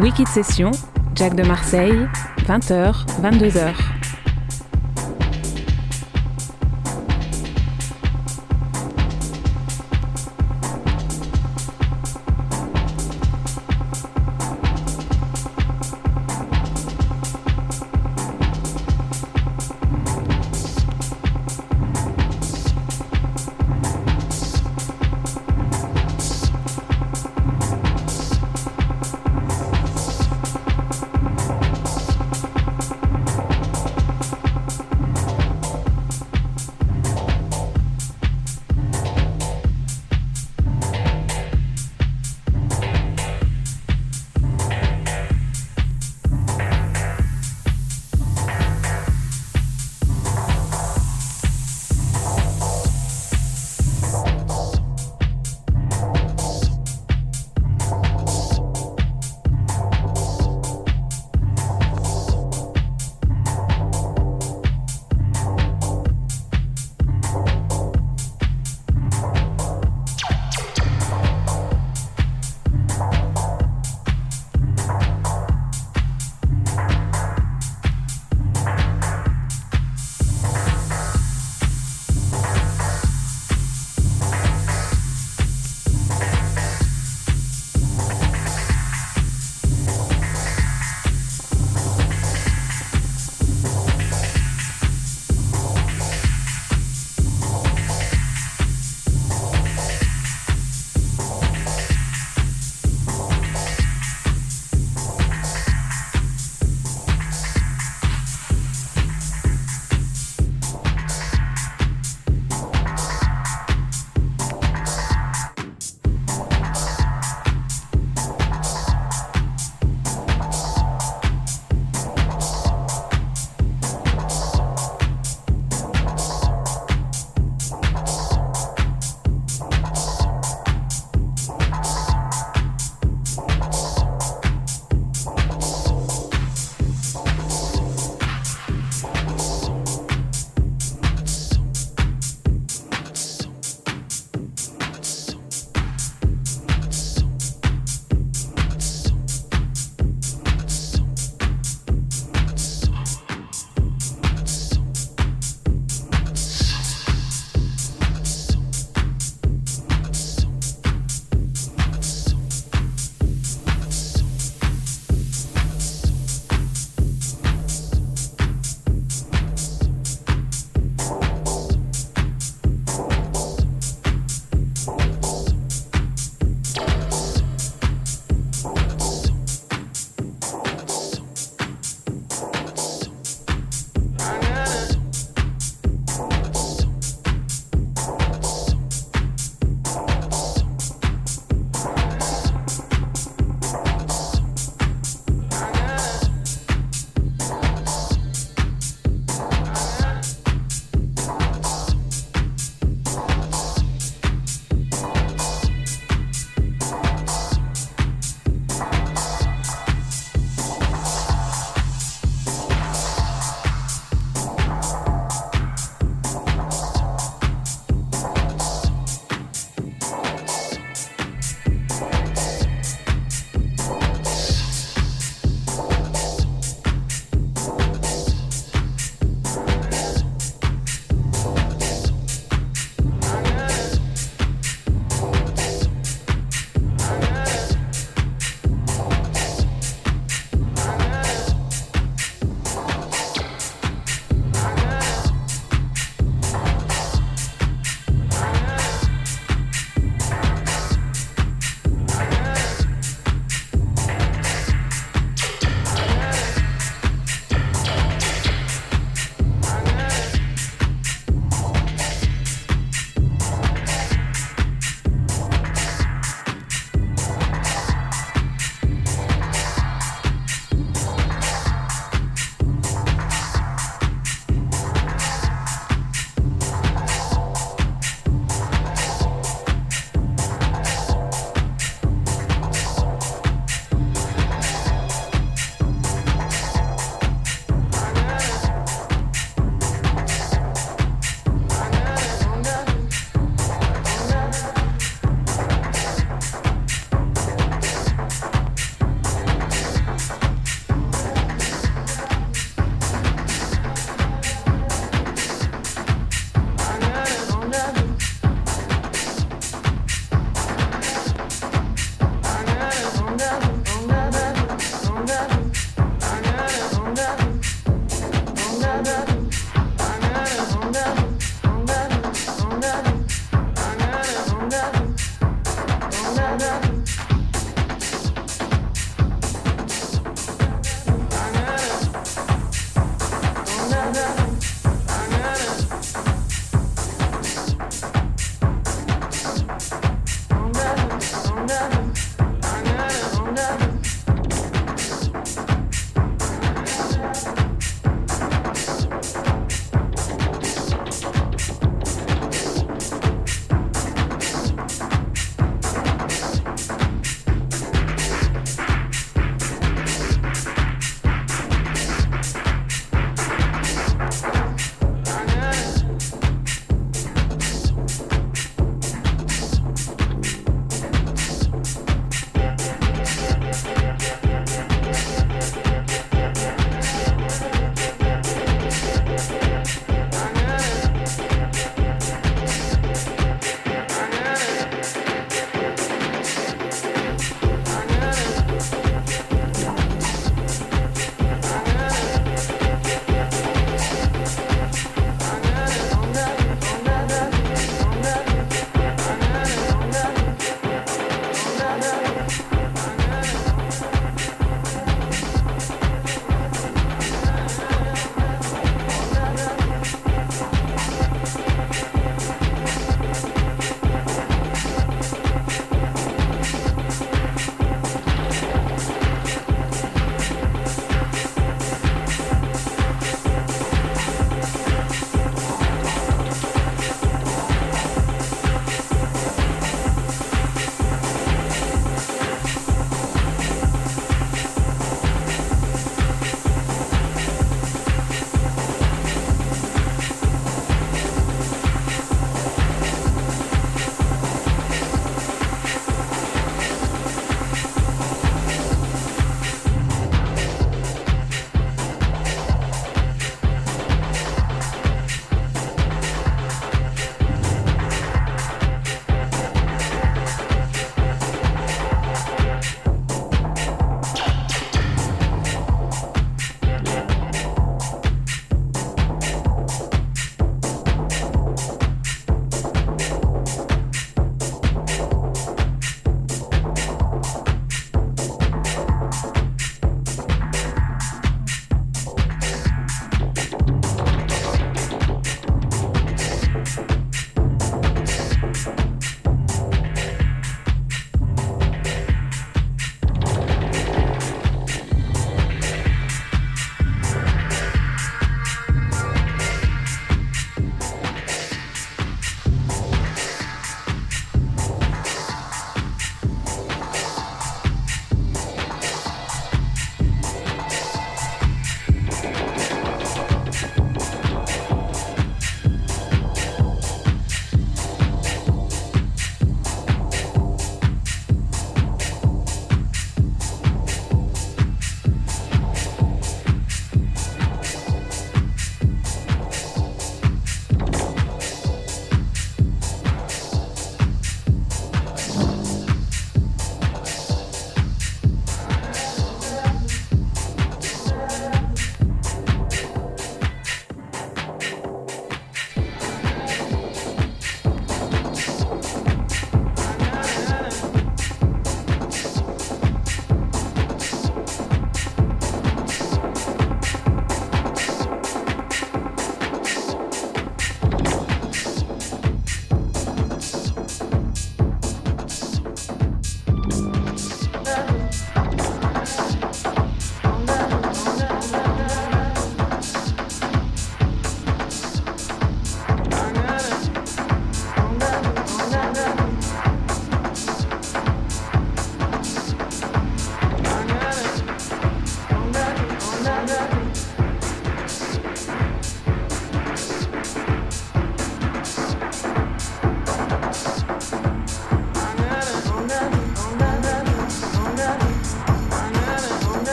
Wicked Session, Jack de Marseille, 20h, 22h.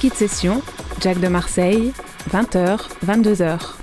Wikid Session, Jack de Marseille, 20h, 22h.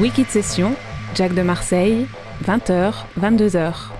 Wiki de session, Jack de Marseille, 20h, 22h.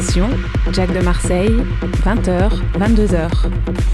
Session, Jack de Marseille, 20h, 22h.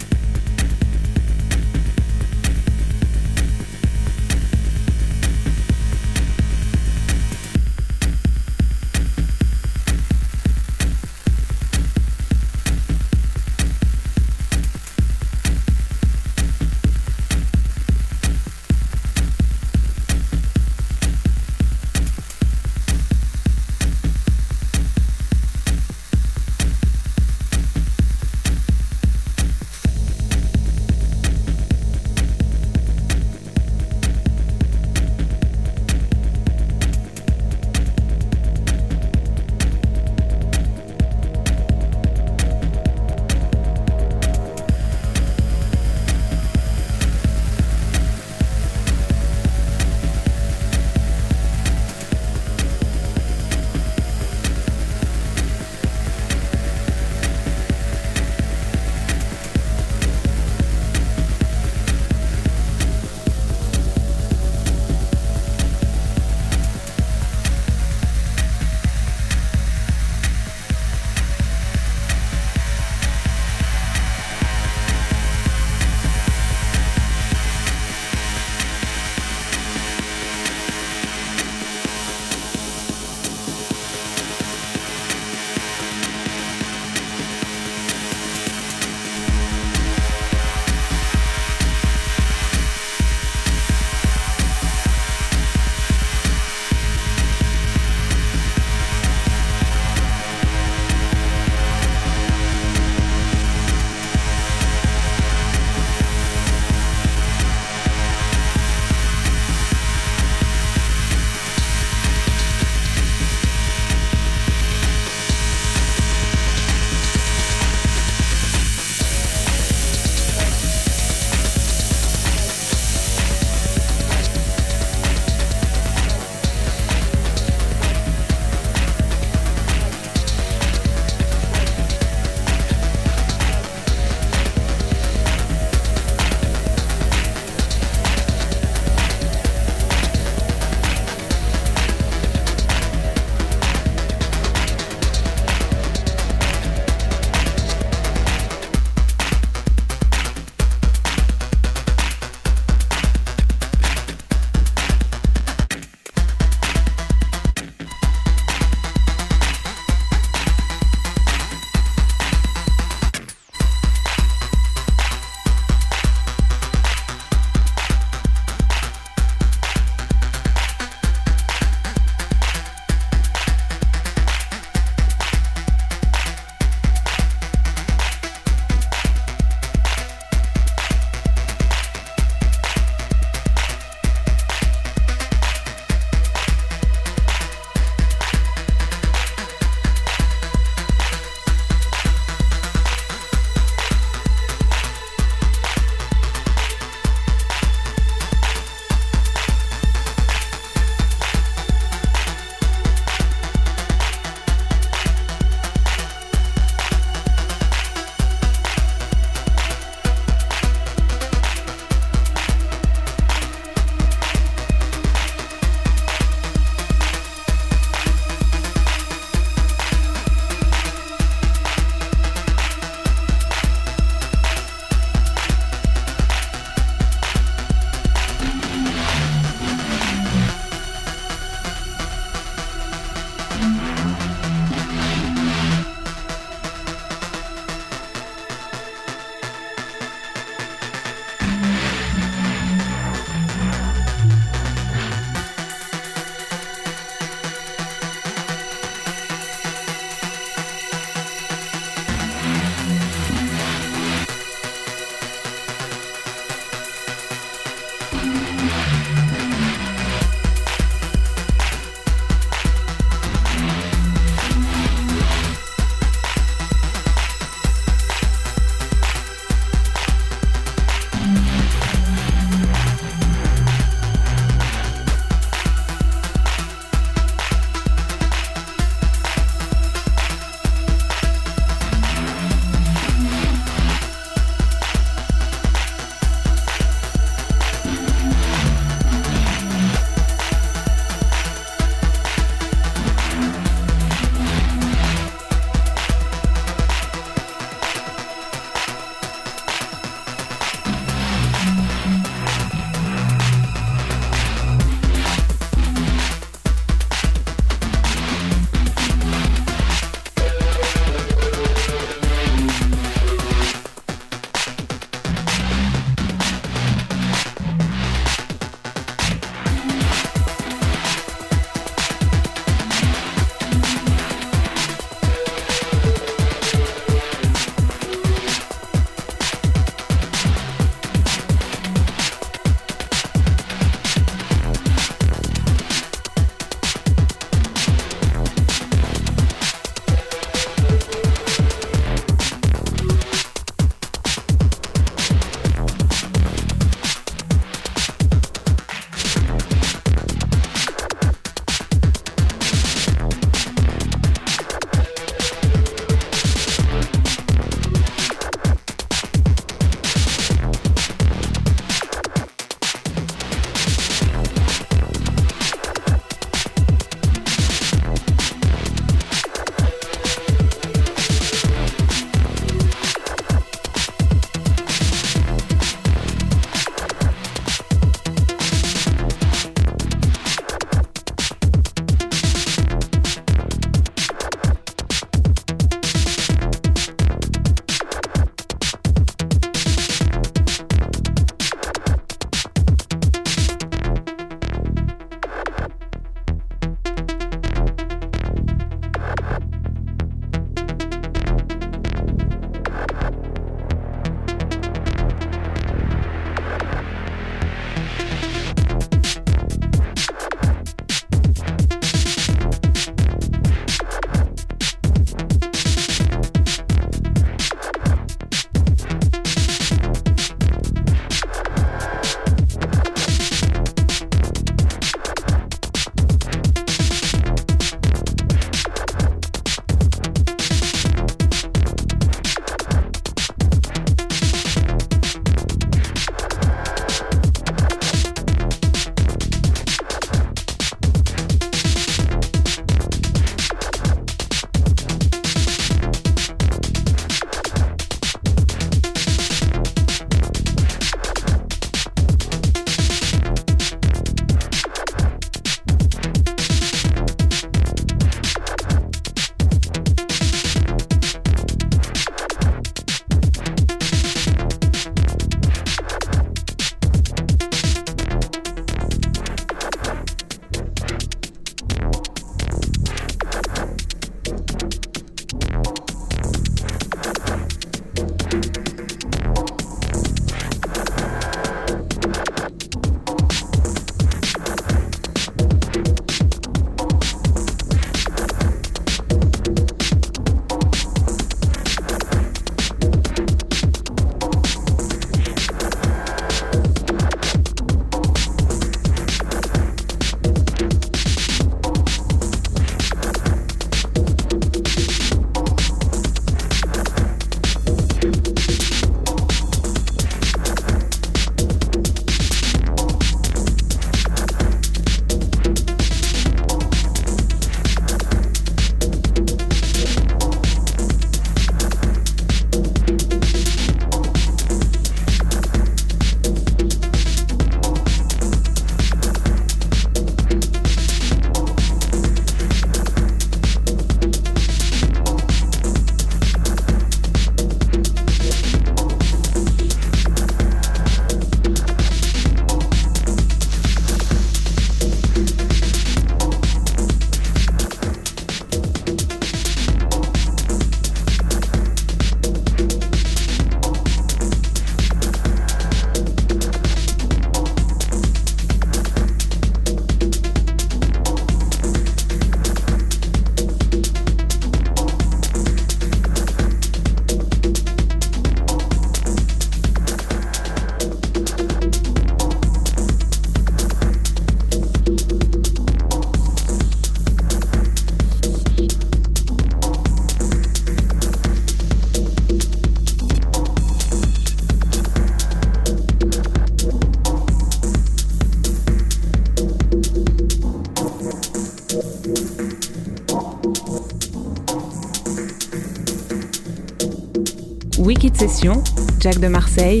Session, Jack de Marseille,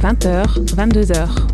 20h, 22h.